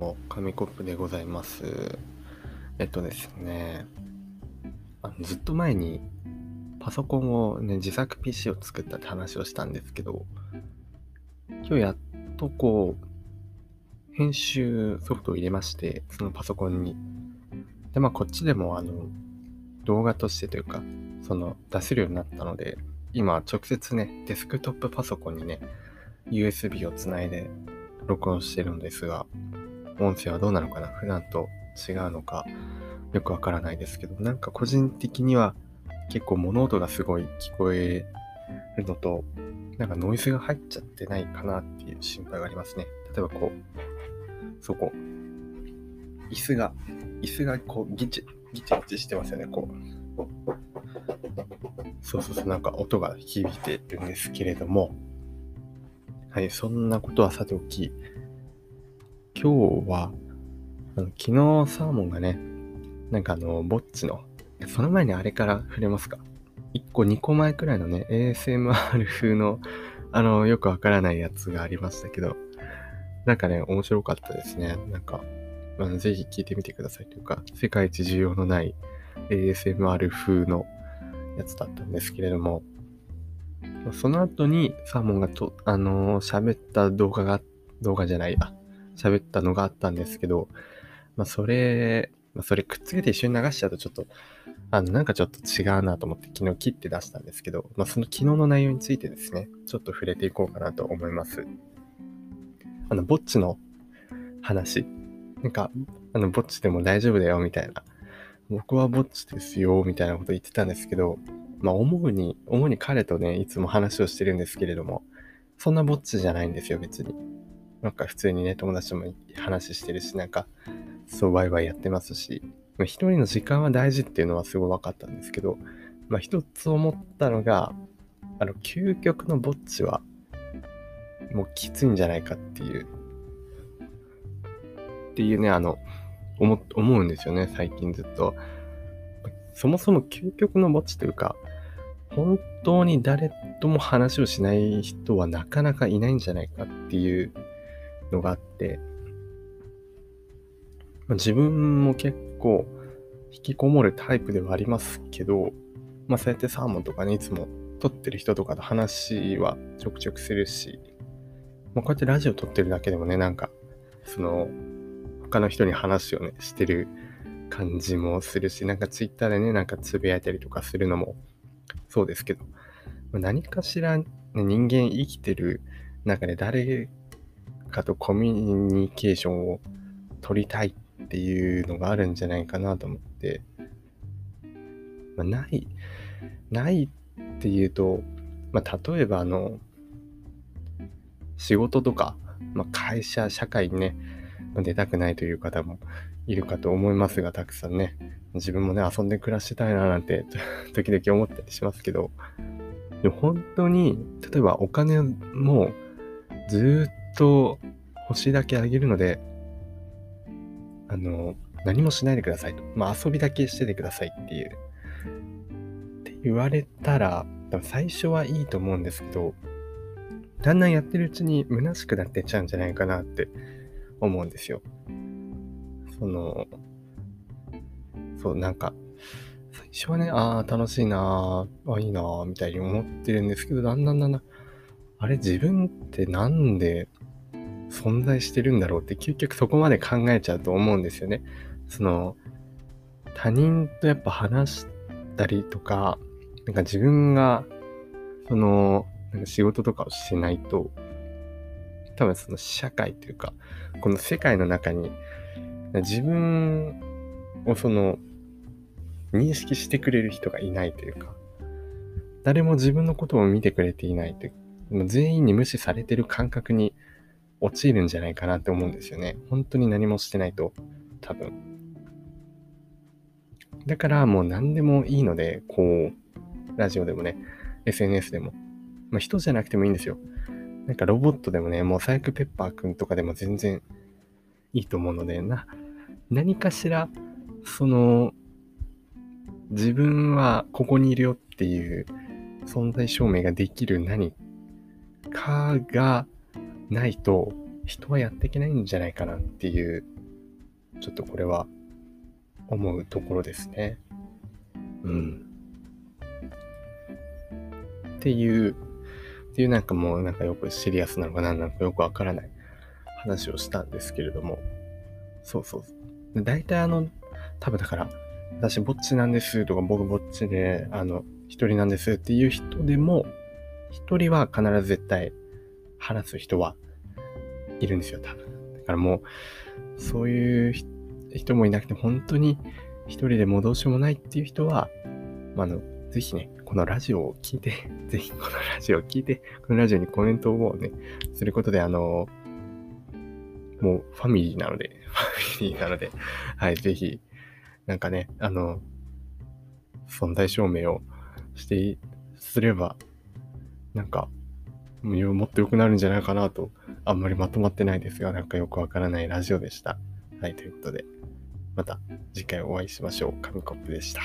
も、紙コップでございます。えっとですね、あのずっと前にパソコンをね、自作 PC を作ったって話をしたんですけど、今日やっとこう、編集ソフトを入れまして、そのパソコンに。で、まあこっちでもあの、動画としてというか、その出せるようになったので、今直接ね、デスクトップパソコンにね、USB をつないで録音してるのですが、音声はどうなのかな？普段と違うのか？よくわからないですけど、なんか個人的には結構物音がすごい聞こえるのと、なんかノイズが入っちゃってないかなっていう心配がありますね。例えばこう、そこ、椅子が、椅子がこうギチ、ギチギチしてますよね、こう。そうそうそう、なんか音が響いてるんですけれども、はい、そんなことはさておき、今日は、昨日サーモンがね、なんかあの、ぼっちの、その前にあれから触れますか ?1 個2個前くらいのね、ASMR 風の、あの、よくわからないやつがありましたけど、なんかね、面白かったですね。なんか、あのぜひ聞いてみてくださいというか、世界一需要のない ASMR 風のやつだったんですけれども、その後にサーモンがと、あの喋った動画が、動画じゃないや、喋ったのがあったんですけど、まあ、それ、まあ、それくっつけて一緒に流しちゃうとちょっと、あの、なんかちょっと違うなと思って昨日切って出したんですけど、まあ、その昨日の内容についてですね、ちょっと触れていこうかなと思います。あの、ぼっちの話。なんか、あの、ぼっちでも大丈夫だよ、みたいな。僕はぼっちですよ、みたいなこと言ってたんですけど、まあ、主に、主に彼とね、いつも話をしてるんですけれども、そんなぼっちじゃないんですよ、別に。なんか普通にね、友達とも話してるし、なんか、そう、ワイワイやってますし、まあ、一人の時間は大事っていうのはすごい分かったんですけど、まあ、一つ思ったのが、あの、究極のぼっちは、もうきついんじゃないかっていう、っていうね、あの、思、思うんですよね、最近ずっと。そもそも究極のぼっちというか、本当に誰とも話をしない人はなかなかいないんじゃないかっていうのがあって、まあ自分も結構引きこもるタイプではありますけど、まあそうやってサーモンとかね、いつも撮ってる人とかと話はちょくちょくするし、まあ、こうやってラジオ撮ってるだけでもね、なんか、その、他の人に話をね、してる感じもするし、なんかツイッターでね、なんかつぶやいたりとかするのもそうですけど、まあ何かしら、ね、人間生きてる中で誰かとコミュニケーションを取りたいっていうのがあるんじゃないかなと思って、まあ、ない、ないっていうと、まあ、例えばあの、仕事とか、まあ、会社、社会にね、ま出たくないという方もいるかと思いますが、たくさんね、自分もね、遊んで暮らしてたいななんて、時々思ったりしますけど、でも本当に、例えばお金もずっと欲しいだけあげるので、あの、何もしないでくださいと。まあ遊びだけしててくださいっていう。って言われたら、多分最初はいいと思うんですけど、だんだんやってるうちに虚しくなってっちゃうんじゃないかなって思うんですよ。その、そう、なんか、最初はね、ああ、楽しいなー、あいいなー、みたいに思ってるんですけど、だんだんだんだん、あれ、自分ってなんで存在してるんだろうって、究極そこまで考えちゃうと思うんですよね。その、他人とやっぱ話したりとか、なんか自分が、その、なんか仕事とかをしないと、多分その社会というか、この世界の中に、自分をその、認識してくれる人がいないというか、誰も自分のことを見てくれていないという、全員に無視されてる感覚に陥るんじゃないかなって思うんですよね。本当に何もしてないと、多分。だからもう何でもいいので、こう、ラジオでもね、SNS でも、まあ人じゃなくてもいいんですよ。なんかロボットでもね、もうサイクペッパーくんとかでも全然いいと思うので、な、何かしら、その、自分はここにいるよっていう存在証明ができる何かがないと人はやっていけないんじゃないかなっていう、ちょっとこれは思うところですね。うん。っていう、っていうなんかもうなんかよくシリアスなのか何なのかよくわからない話をしたんですけれども、そうそう。大体あの、多分だから、私ぼっちなんですとか僕ぼっちで、あの、一人なんですっていう人でも、一人は必ず絶対話す人はいるんですよ、多分。だからもう、そういう人もいなくて、本当に一人でもどうしようもないっていう人は、まあ、あの、ぜひね、このラジオを聞いて、ぜひこのラジオを聞いて、このラジオにコメントをね、することで、あの、もうファミリーなので、ファミリーなので、はい、ぜひ、なんかね、あの、存在証明をして、すれば、なんか、もっと良くなるんじゃないかなと、あんまりまとまってないですが、なんかよくわからないラジオでした。はい、ということで、また次回お会いしましょう。紙コップでした。